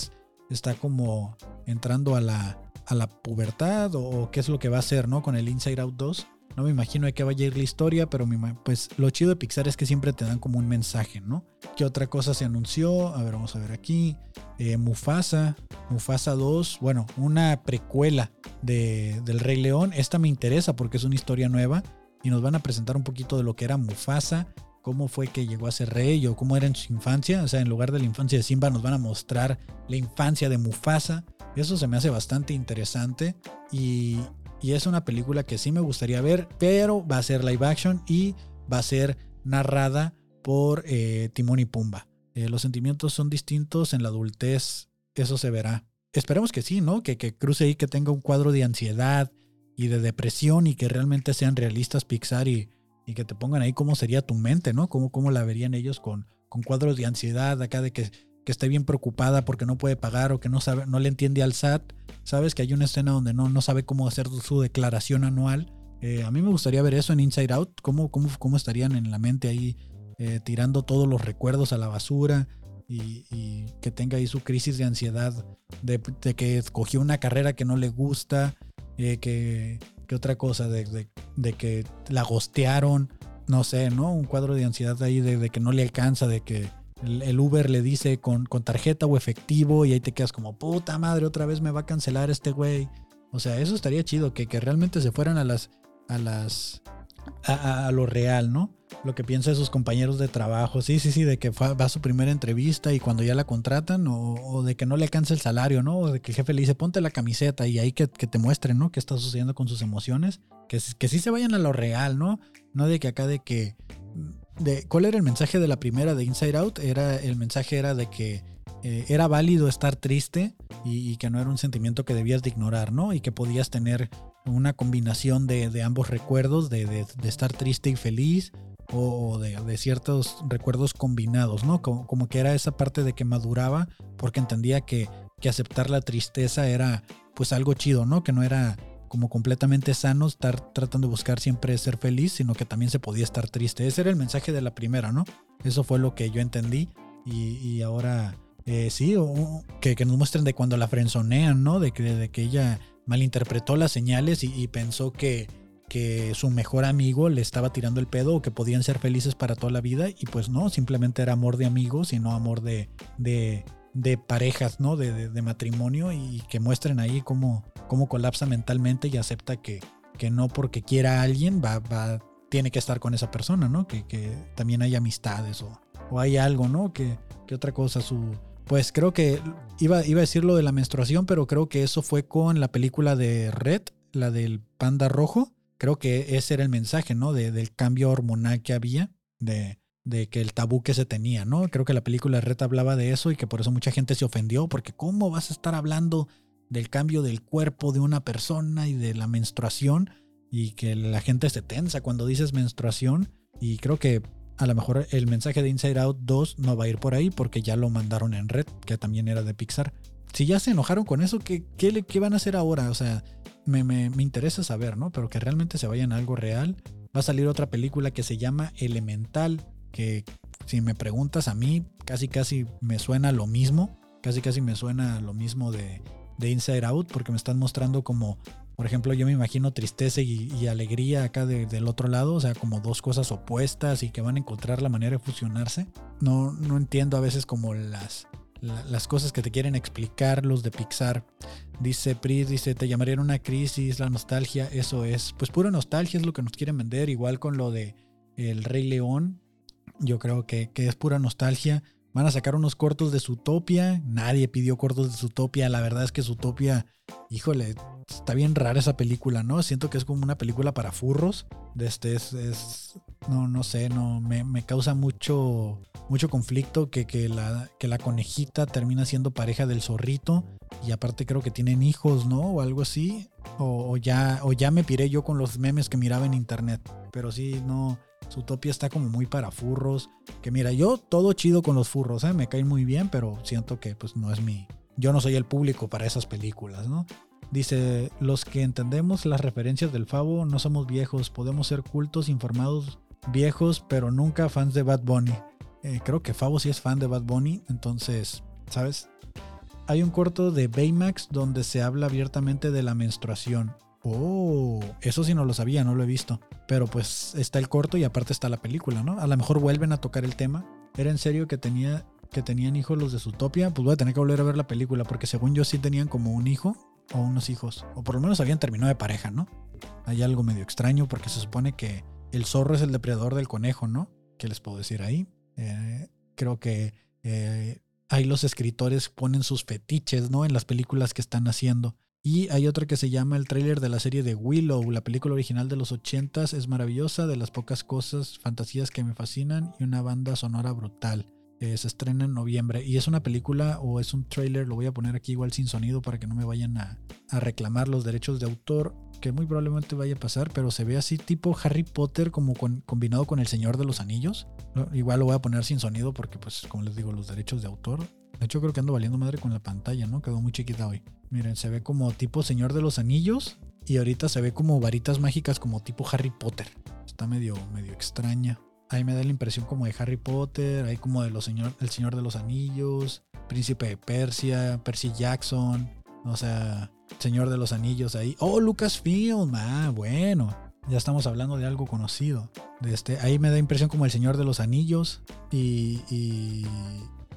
A: está como entrando a la, a la pubertad o qué es lo que va a hacer, ¿no? Con el Inside Out 2. No me imagino de qué vaya a ir la historia, pero pues lo chido de Pixar es que siempre te dan como un mensaje, ¿no? ¿Qué otra cosa se anunció? A ver, vamos a ver aquí. Eh, Mufasa, Mufasa 2, bueno, una precuela de, del Rey León. Esta me interesa porque es una historia nueva y nos van a presentar un poquito de lo que era Mufasa, cómo fue que llegó a ser rey o cómo era en su infancia. O sea, en lugar de la infancia de Simba nos van a mostrar la infancia de Mufasa. Eso se me hace bastante interesante y, y es una película que sí me gustaría ver, pero va a ser live action y va a ser narrada por eh, Timón y Pumba. Eh, los sentimientos son distintos en la adultez, eso se verá. Esperemos que sí, ¿no? Que, que cruce ahí, que tenga un cuadro de ansiedad y de depresión y que realmente sean realistas Pixar y, y que te pongan ahí cómo sería tu mente, ¿no? Cómo, cómo la verían ellos con, con cuadros de ansiedad acá de que que esté bien preocupada porque no puede pagar o que no sabe, no le entiende al SAT. Sabes que hay una escena donde no, no sabe cómo hacer su declaración anual. Eh, a mí me gustaría ver eso en Inside Out, cómo, cómo, cómo estarían en la mente ahí eh, tirando todos los recuerdos a la basura y, que tenga ahí su crisis de ansiedad de, que escogió una carrera que no le gusta, eh, que, otra cosa, de, de, que la gostearon, no sé, ¿no? Un cuadro de ansiedad ahí de que no le alcanza, de que el, Uber le dice con, con, tarjeta o efectivo y ahí te quedas como, puta madre, otra vez me va a cancelar este güey. O sea, eso estaría chido, que, que realmente se fueran a las, a las, a, lo real, ¿no? Lo que piensa de sus compañeros de trabajo. Sí, sí, sí, de que va a su primera entrevista y cuando ya la contratan, o, de que no le alcanza el salario, ¿no? O de que el jefe le dice, ponte la camiseta y ahí que, te muestren, ¿no? ¿Qué está sucediendo con sus emociones? Que, sí se vayan a lo real, ¿no? No de que acá de que cuál era el mensaje de la primera de Inside Out. Era, el mensaje era de que eh, era válido estar triste y, que no era un sentimiento que debías de ignorar, ¿no? Y que podías tener una combinación de, ambos recuerdos, de, estar triste y feliz, o de, ciertos recuerdos combinados, ¿no? Como, como, que era esa parte de que maduraba porque entendía que, que aceptar la tristeza era pues algo chido, ¿no? Que no era como completamente sano, estar tratando de buscar siempre ser feliz, sino que también se podía estar triste. Ese era el mensaje de la primera, ¿no? Eso fue lo que yo entendí y, ahora eh, sí, que, nos muestren de cuando la frenzonean, ¿no? De que, de que ella malinterpretó las señales y, pensó que, que su mejor amigo le estaba tirando el pedo o que podían ser felices para toda la vida y pues no, simplemente era amor de amigos y no amor de, de, de parejas, ¿no? De, de, matrimonio y que muestren ahí cómo, cómo colapsa mentalmente y acepta que, que no porque quiera a alguien va, va, tiene que estar con esa persona, ¿no? Que, que también hay amistades o, o, hay algo, ¿no? Que, que otra cosa, su... Pues creo que iba, iba a decir lo de la menstruación, pero creo que eso fue con la película de Red, la del panda rojo. Creo que ese era el mensaje, ¿no? De, del cambio hormonal que había, de, de que el tabú que se tenía, ¿no? Creo que la película Red hablaba de eso y que por eso mucha gente se ofendió, porque ¿cómo vas a estar hablando del cambio del cuerpo de una persona y de la menstruación? Y que la gente se tensa cuando dices menstruación. Y creo que a lo mejor el mensaje de Inside Out 2 no va a ir por ahí porque ya lo mandaron en Red, que también era de Pixar. Si ya se enojaron con eso, ¿qué, qué, van a hacer ahora? O sea, me, me, me interesa saber, ¿no? Pero que realmente se vayan a algo real. Va a salir otra película que se llama Elemental que si me preguntas a mí, casi casi me suena lo mismo, casi casi me suena lo mismo de, de Inside Out, porque me están mostrando como, por ejemplo, yo me imagino tristeza y, alegría acá del otro lado, o sea, como dos cosas opuestas y que van a encontrar la manera de fusionarse. No, no entiendo a veces como las, las cosas que te quieren explicar los de Pixar. Dice Pris, dice, te llamarían una crisis, la nostalgia, eso es. Pues pura nostalgia es lo que nos quieren vender, igual con lo de El Rey León, yo creo que, es pura nostalgia. Van a sacar unos cortos de Zootopia. Nadie pidió cortos de Zootopia. La verdad es que Zootopia, híjole, está bien rara esa película, ¿no? Siento que es como una película para furros. Este es, no, no sé, no, me, causa mucho, mucho conflicto que, que, la, que la conejita termina siendo pareja del zorrito. Y aparte creo que tienen hijos, ¿no? O algo así. O, ya, o ya me piré yo con los memes que miraba en internet. Pero sí, no, Zootopia está como muy para furros. Que mira, yo todo chido con los furros, ¿eh? me caen muy bien, pero siento que pues no es mi... Yo no soy el público para esas películas, ¿no? Dice, los que entendemos las referencias del Favo no somos viejos, podemos ser cultos, informados viejos, pero nunca fans de Bad Bunny. Eh, creo que Favo sí es fan de Bad Bunny, entonces, ¿sabes? Hay un corto de Baymax donde se habla abiertamente de la menstruación. Oh, eso sí no lo sabía, no lo he visto. Pero pues está el corto y aparte está la película, ¿no? A lo mejor vuelven a tocar el tema. ¿Era en serio que tenía que tenían hijos los de Zootopia? Pues voy a tener que volver a ver la película porque según yo sí tenían como un hijo o unos hijos. O por lo menos habían terminado de pareja, ¿no? Hay algo medio extraño porque se supone que el zorro es el depredador del conejo, ¿no? ¿Qué les puedo decir ahí? Eh, creo que eh, ahí los escritores ponen sus fetiches, ¿no? En las películas que están haciendo. Y hay otra que se llama el tráiler de la serie de Willow, la película original de los 80s, es maravillosa, de las pocas cosas, fantasías que me fascinan y una banda sonora brutal. Eh, se estrena en noviembre y es una película o es un tráiler, lo voy a poner aquí igual sin sonido para que no me vayan a, reclamar los derechos de autor, que muy probablemente vaya a pasar, pero se ve así tipo Harry Potter como combinado con El Señor de los Anillos. Igual lo voy a poner sin sonido porque pues como les digo los derechos de autor. De hecho creo que ando valiendo madre con la pantalla, ¿no? Quedó muy chiquita hoy. Miren, se ve como tipo Señor de los Anillos y ahorita se ve como varitas mágicas como tipo Harry Potter. Está medio, medio extraña. Ahí me da la impresión como de Harry Potter, ahí como de los señor, El Señor de los Anillos, Príncipe de Persia, Percy Jackson, o sea, Señor de los Anillos ahí. Oh, Lucasfilm, ah, bueno. Ya estamos hablando de algo conocido. De este, ahí me da impresión como el Señor de los Anillos. Y, y,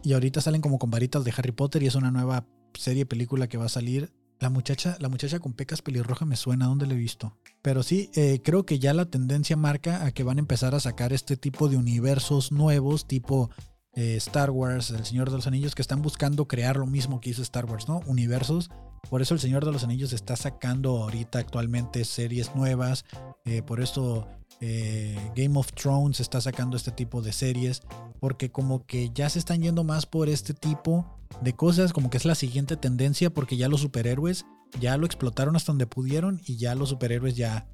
A: y ahorita salen como con varitas de Harry Potter y es una nueva serie, película que va a salir la muchacha, la muchacha con pecas pelirroja me suena, ¿dónde la he visto? Pero sí, eh, creo que ya la tendencia marca a que van a empezar a sacar este tipo de universos nuevos, tipo eh, Star Wars, El Señor de los Anillos, que están buscando crear lo mismo que hizo Star Wars, ¿no? Universos. Por eso El Señor de los Anillos está sacando ahorita actualmente series nuevas. Eh, por eso Game of Thrones está sacando este tipo de series. Porque como que ya se están yendo más por este tipo de cosas, como que es la siguiente tendencia porque ya los superhéroes ya lo explotaron hasta donde pudieron y ya los superhéroes ya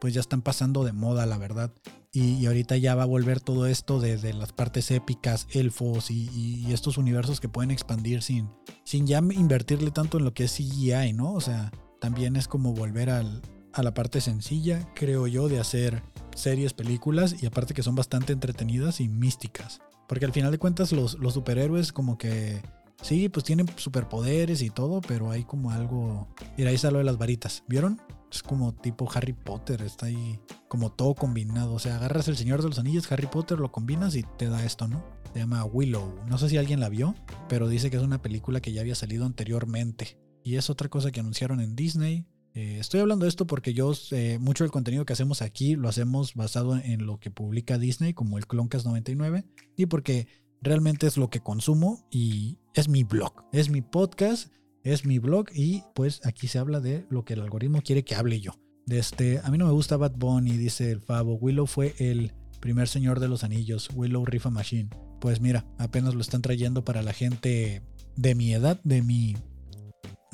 A: pues ya están pasando de moda, la verdad. Y, ahorita ya va a volver todo esto de, las partes épicas, elfos y, estos universos que pueden expandir sin, sin ya invertirle tanto en lo que es CGI, ¿no? O sea, también es como volver al, a la parte sencilla, creo yo, de hacer series, películas y aparte que son bastante entretenidas y místicas. Porque al final de cuentas los, los superhéroes como que Sí, pues tienen superpoderes y todo, pero hay como algo. Mira, ahí está lo de las varitas. ¿Vieron? Es como tipo Harry Potter, está ahí como todo combinado. O sea, agarras el Señor de los Anillos, Harry Potter, lo combinas y te da esto, ¿no? Se llama Willow. No sé si alguien la vio, pero dice que es una película que ya había salido anteriormente. Y es otra cosa que anunciaron en Disney. Eh, estoy hablando de esto porque yo, eh, mucho del contenido que hacemos aquí lo hacemos basado en lo que publica Disney, como el Cloncast 99, y porque realmente es lo que consumo y es mi blog, es mi podcast, es mi blog y pues aquí se habla de lo que el algoritmo quiere que hable yo. De este, a mí no me gusta Bad Bunny, dice el Favo. Willow fue el primer señor de los anillos, Willow Rifa Machine. Pues mira, apenas lo están trayendo para la gente de mi edad, de mi,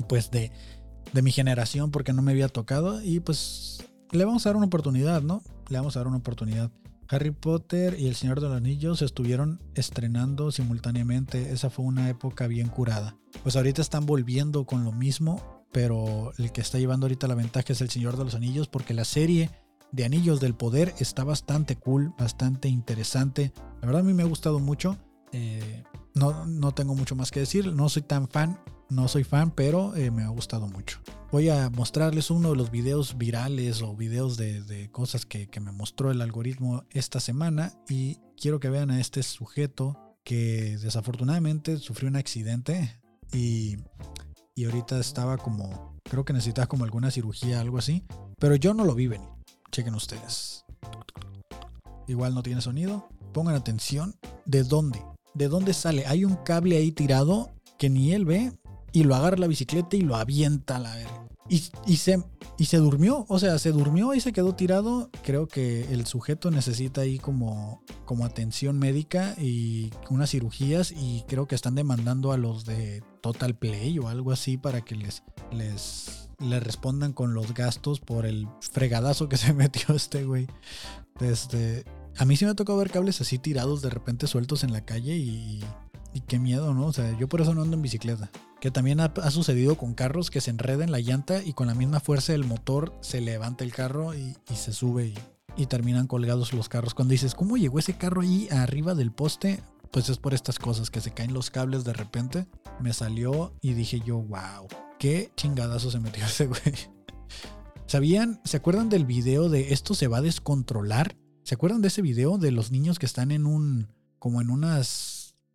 A: pues de, de mi generación, porque no me había tocado y pues le vamos a dar una oportunidad, ¿no? Le vamos a dar una oportunidad. Harry Potter y El Señor de los Anillos estuvieron estrenando simultáneamente. Esa fue una época bien curada. Pues ahorita están volviendo con lo mismo, pero el que está llevando ahorita la ventaja es El Señor de los Anillos porque la serie de Anillos del Poder está bastante cool, bastante interesante. La verdad a mí me ha gustado mucho. Eh, no, no tengo mucho más que decir. No soy tan fan, no soy fan, pero eh, me ha gustado mucho voy a mostrarles uno de los videos virales o videos de, cosas que, me mostró el algoritmo esta semana y quiero que vean a este sujeto que desafortunadamente sufrió un accidente y, y ahorita estaba como, creo que necesitaba como alguna cirugía, algo así, pero yo no lo vi venir. Chequen ustedes. Igual no tiene sonido. Pongan atención. ¿De dónde? ¿De dónde sale? Hay un cable ahí tirado que ni él ve y lo agarra la bicicleta y lo avienta a la verga. Y, se, y se durmió, o sea, se durmió y se quedó tirado. Creo que el sujeto necesita ahí como, como atención médica y unas cirugías y creo que están demandando a los de Total Play o algo así para que les, les, les respondan con los gastos por el fregadazo que <laughs> se metió este güey. Desde, a mí sí me ha tocado ver cables así tirados de repente sueltos en la calle y, y qué miedo, ¿no? O sea, yo por eso no ando en bicicleta. Que también ha, sucedido con carros que se enredan la llanta y con la misma fuerza del motor se levanta el carro y, se sube y y terminan colgados los carros. Cuando dices, ¿cómo llegó ese carro ahí arriba del poste? Pues es por estas cosas, que se caen los cables de repente. Me salió y dije yo, wow, qué chingadazo se metió <laughs> ese güey. ¿Sabían? ¿Se acuerdan del video de esto se va a descontrolar? ¿Se acuerdan de ese video de los niños que están en un, como en unas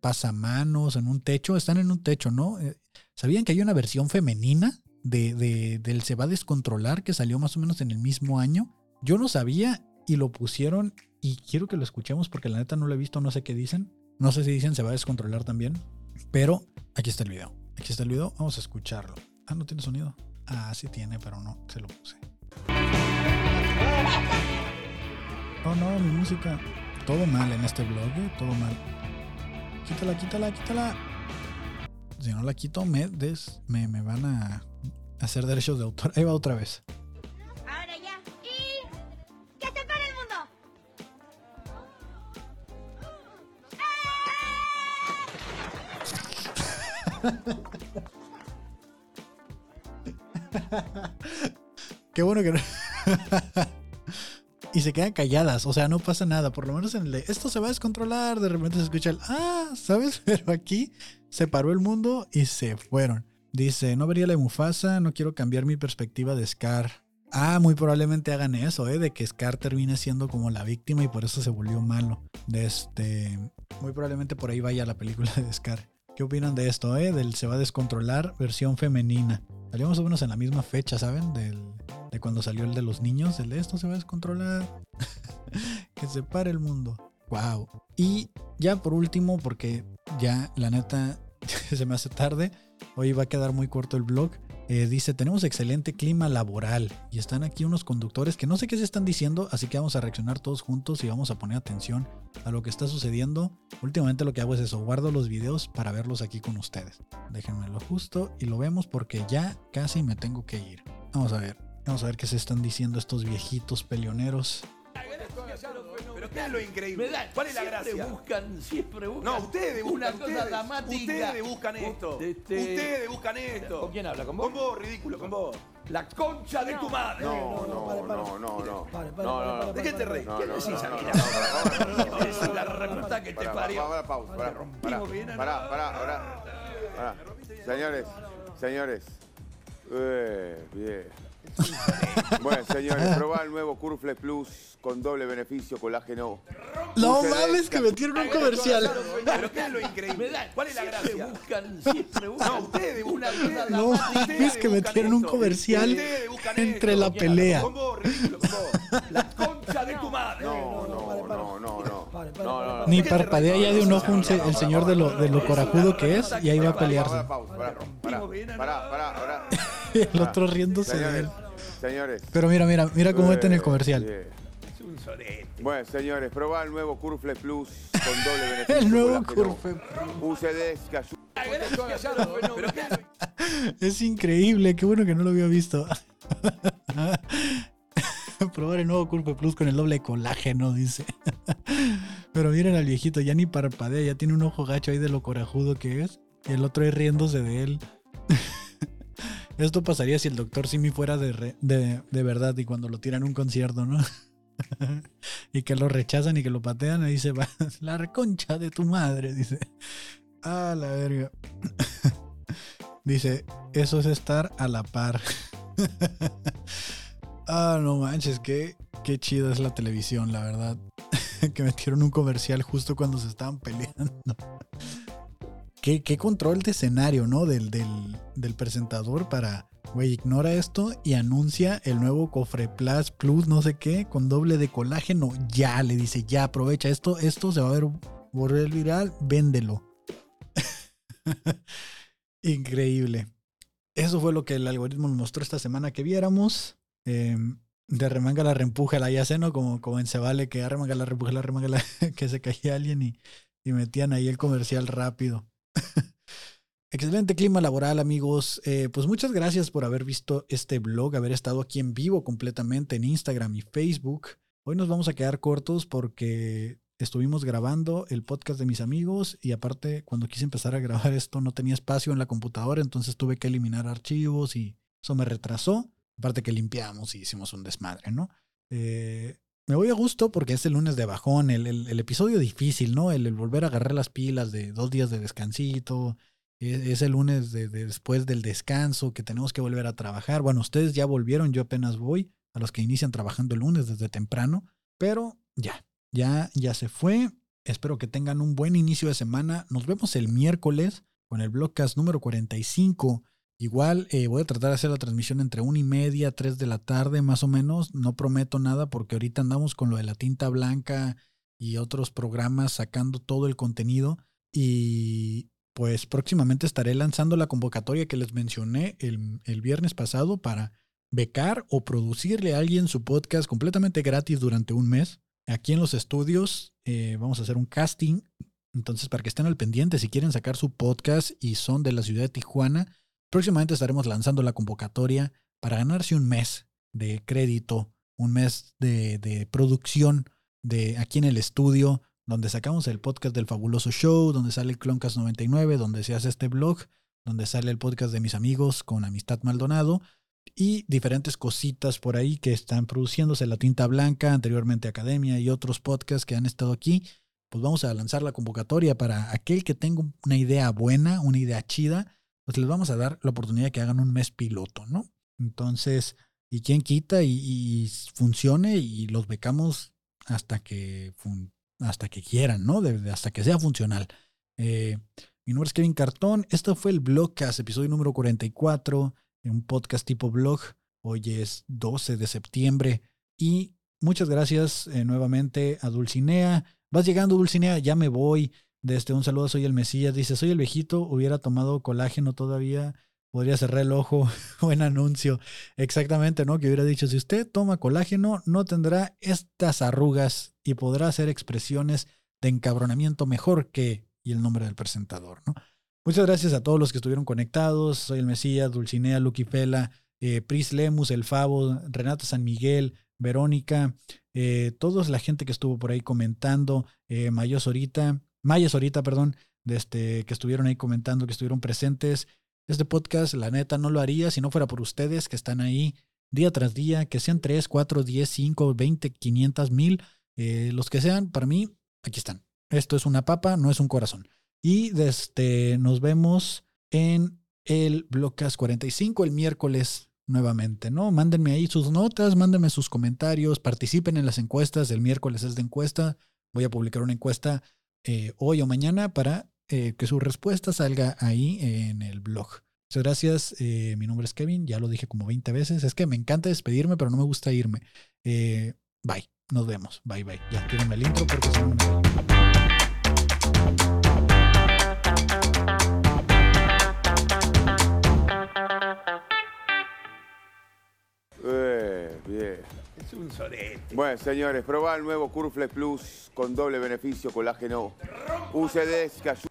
A: pasamanos, en un techo? Están en un techo, ¿no? Eh, ¿Sabían que hay una versión femenina de, de, del se va a descontrolar que salió más o menos en el mismo año? Yo no sabía y lo pusieron y quiero que lo escuchemos porque la neta no lo he visto, no sé qué dicen. No sé si dicen se va a descontrolar también, pero aquí está el video. Aquí está el video, vamos a escucharlo. Ah, no tiene sonido. Ah, sí tiene, pero no, se lo puse. Oh no, mi música. Todo mal en este blog, ¿eh? todo mal. Quítala, quítala, quítala. Si no la quito, me, des, me, me van a hacer derechos de autor. Ahí va otra vez.
B: Ahora ya. Y. ¡Que se pare el mundo! <laughs>
A: Qué bueno que no. <laughs> y se quedan calladas, o sea, no pasa nada. Por lo menos en el de esto se va a descontrolar, de repente se escucha el ah, ¿sabes? <laughs> Pero aquí se paró el mundo y se fueron. Dice, no vería la de Mufasa, no quiero cambiar mi perspectiva de Scar. Ah, muy probablemente hagan eso, ¿eh? De que Scar termine siendo como la víctima y por eso se volvió malo. De este, muy probablemente por ahí vaya la película de Scar. ¿Qué opinan de esto, eh? Del se va a descontrolar versión femenina. Salió más o menos en la misma fecha, ¿saben? Del, cuando salió el de los niños, el de esto se va a descontrolar. <laughs> que se pare el mundo. Wow. Y ya por último, porque ya la neta <laughs> se me hace tarde, hoy va a quedar muy corto el blog. Eh, dice, tenemos excelente clima laboral y están aquí unos conductores que no sé qué se están diciendo, así que vamos a reaccionar todos juntos y vamos a poner atención a lo que está sucediendo. Últimamente lo que hago es eso, guardo los videos para verlos aquí con ustedes. Déjenmelo justo y lo vemos porque ya casi me tengo que ir. Vamos a ver, vamos a ver qué se están diciendo estos viejitos peleoneros.
C: Pero ¿qué es lo increíble? ¿Cuál es la
D: siempre
C: gracia?
D: buscan, siempre buscan.
C: No, ustedes buscan,
D: una cosa
C: ustedes,
D: dramática.
C: Ustedes buscan esto.
D: Este-
C: Ustedes buscan esto.
D: ¿Con quién habla? ¿Con vos?
C: Con vos, ridículo, con vos.
D: La concha de tu madre.
E: No, no, no, no, no.
D: Pare, pare,
E: No, no,
D: pare,
E: no.
C: ¿De qué te reís?
E: No,
D: ¿Qué
E: no,
D: decís
E: no,
D: a
E: no,
D: mí?
E: no, no, no, no,
D: Es la reputa que te parió.
E: pará, pausa,
D: ¿no?
E: pará, pará, pará, pará. Señores, señores. Eh, bien. Bueno, señores, probá el nuevo Curflex Plus con doble beneficio colágeno.
A: No
E: Ustedes-
A: mames que metieron un comercial.
C: Pero ¿qué es lo increíble? ¿Cuál es la
D: siempre
C: gracia?
D: buscan, siempre buscan.
C: No, ustedes
D: una
C: ustedes-
A: No mames que metieron un comercial entre la pelea.
D: La concha de tu madre.
E: No, no, no, no, no. No, no,
A: Ni
C: ¿De qué te
A: parpadea ya de un ojo el señor de lo, de lo corajudo que es y ahí va a pelearse.
E: Pará, pará, pará, <laughs>
A: el otro riéndose de él.
E: señores.
A: Pero mira, mira, mira cómo meten el
E: Eh,
A: comercial.
E: Bueno, señores, probá el nuevo Curflex Plus con doble <laughs> beneficio
A: El nuevo
E: ayudan
C: Pero ¿qué <laughs>
A: Es increíble, qué bueno que no lo había visto. <laughs> Probar el nuevo Curve Plus con el doble colágeno, dice. <laughs> Pero miren al viejito, ya ni parpadea, ya tiene un ojo gacho ahí de lo corajudo que es. Y el otro ahí riéndose de él. <laughs> Esto pasaría si el doctor Simi fuera de, de, de verdad y cuando lo tiran a un concierto, ¿no? y que lo rechazan y que lo patean, ahí se va. La reconcha de tu madre, dice. Ah, la verga. Dice, eso es estar a la par. Ah, no manches, qué, qué chida es la televisión, la verdad. <laughs> que metieron un comercial justo cuando se estaban peleando. qué, qué control de escenario, ¿no? Del, del, del presentador para, güey, ignora esto y anuncia el nuevo Cofre Plus Plus, no sé qué, con doble de colágeno. Ya, le dice, ya, aprovecha esto, esto se va a ver volver viral, véndelo. <laughs> Increíble. Eso fue lo que el algoritmo nos mostró esta semana que viéramos. Eh, de remanga la reempuja la sé, ¿no? Como, como en Se Vale, que arremanga la la remanga <laughs> que se caía alguien y, y metían ahí el comercial rápido. <laughs> Excelente clima laboral, amigos. Eh, pues muchas gracias por haber visto este blog, haber estado aquí en vivo completamente en Instagram y Facebook. Hoy nos vamos a quedar cortos porque estuvimos grabando el podcast de mis amigos y aparte cuando quise empezar a grabar esto no tenía espacio en la computadora, entonces tuve que eliminar archivos y eso me retrasó. Aparte que limpiamos y hicimos un desmadre, ¿no? Eh, me voy a gusto porque es el lunes de bajón, el, el- episodio difícil, ¿no? El, volver a agarrar las pilas de dos días de descansito. Es, es el lunes de, de después del descanso que tenemos que volver a trabajar. Bueno, ustedes ya volvieron, yo apenas voy a los que inician trabajando el lunes desde temprano, pero ya, ya, ya se fue. Espero que tengan un buen inicio de semana. Nos vemos el miércoles con el blogcast número 45. Igual eh, voy a tratar de hacer la transmisión entre una y media, tres de la tarde más o menos. No prometo nada porque ahorita andamos con lo de la tinta blanca y otros programas sacando todo el contenido. Y pues próximamente estaré lanzando la convocatoria que les mencioné el, el viernes pasado para becar o producirle a alguien su podcast completamente gratis durante un mes. Aquí en los estudios eh, vamos a hacer un casting. Entonces, para que estén al pendiente, si quieren sacar su podcast y son de la ciudad de Tijuana, próximamente estaremos lanzando la convocatoria para ganarse un mes de crédito, un mes de, de producción de aquí en el estudio, donde sacamos el podcast del fabuloso show, donde sale el Cloncast 99, donde se hace este blog, donde sale el podcast de mis amigos con Amistad Maldonado y diferentes cositas por ahí que están produciéndose, La Tinta Blanca, anteriormente Academia y otros podcasts que han estado aquí. Pues vamos a lanzar la convocatoria para aquel que tenga una idea buena, una idea chida, pues les vamos a dar la oportunidad de que hagan un mes piloto, ¿no? Entonces, y quién quita y, funcione y los becamos hasta que, hasta que quieran, ¿no? De- hasta que sea funcional. Eh, mi nombre es Kevin Cartón. Esto fue el Blogcast, episodio número 44, en un podcast tipo blog. Hoy es 12 de septiembre. Y muchas gracias eh, nuevamente a Dulcinea. Vas llegando, Dulcinea, ya me voy. Desde un saludo, soy el Mesías. Dice, soy el viejito, hubiera tomado colágeno todavía. Podría cerrar el ojo. <laughs> Buen anuncio. Exactamente, ¿no? Que hubiera dicho, si usted toma colágeno, no tendrá estas arrugas y podrá hacer expresiones de encabronamiento mejor que y el nombre del presentador, ¿no? Muchas gracias a todos los que estuvieron conectados. Soy el Mesías, Dulcinea, Lucky Fela, eh, Pris Lemus, El Favo, Renata San Miguel, Verónica, eh, toda la gente que estuvo por ahí comentando, eh, Mayo Sorita, Maya Sorita, perdón, de este, que estuvieron ahí comentando, que estuvieron presentes. Este podcast, la neta, no lo haría si no fuera por ustedes que están ahí día tras día, que sean 3, 4, 10, 5, 20, 500 mil, eh, los que sean, para mí, aquí están. Esto es una papa, no es un corazón. Y desde, nos vemos en el Blogcast 45 el miércoles nuevamente, ¿no? Mándenme ahí sus notas, mándenme sus comentarios, participen en las encuestas. El miércoles es de encuesta. Voy a publicar una encuesta eh, hoy o mañana para eh, que su respuesta salga ahí en el blog. Muchas gracias. eh, mi nombre es Kevin, ya lo dije como 20 veces. Es que me encanta despedirme, pero no me gusta irme. Bye, nos vemos. Bye, bye. Ya, tírenme el intro porque si no me voy.
D: Es un sorete.
E: Bueno, señores, probá el nuevo Curflex Plus con doble beneficio colágeno UCDs que ayudan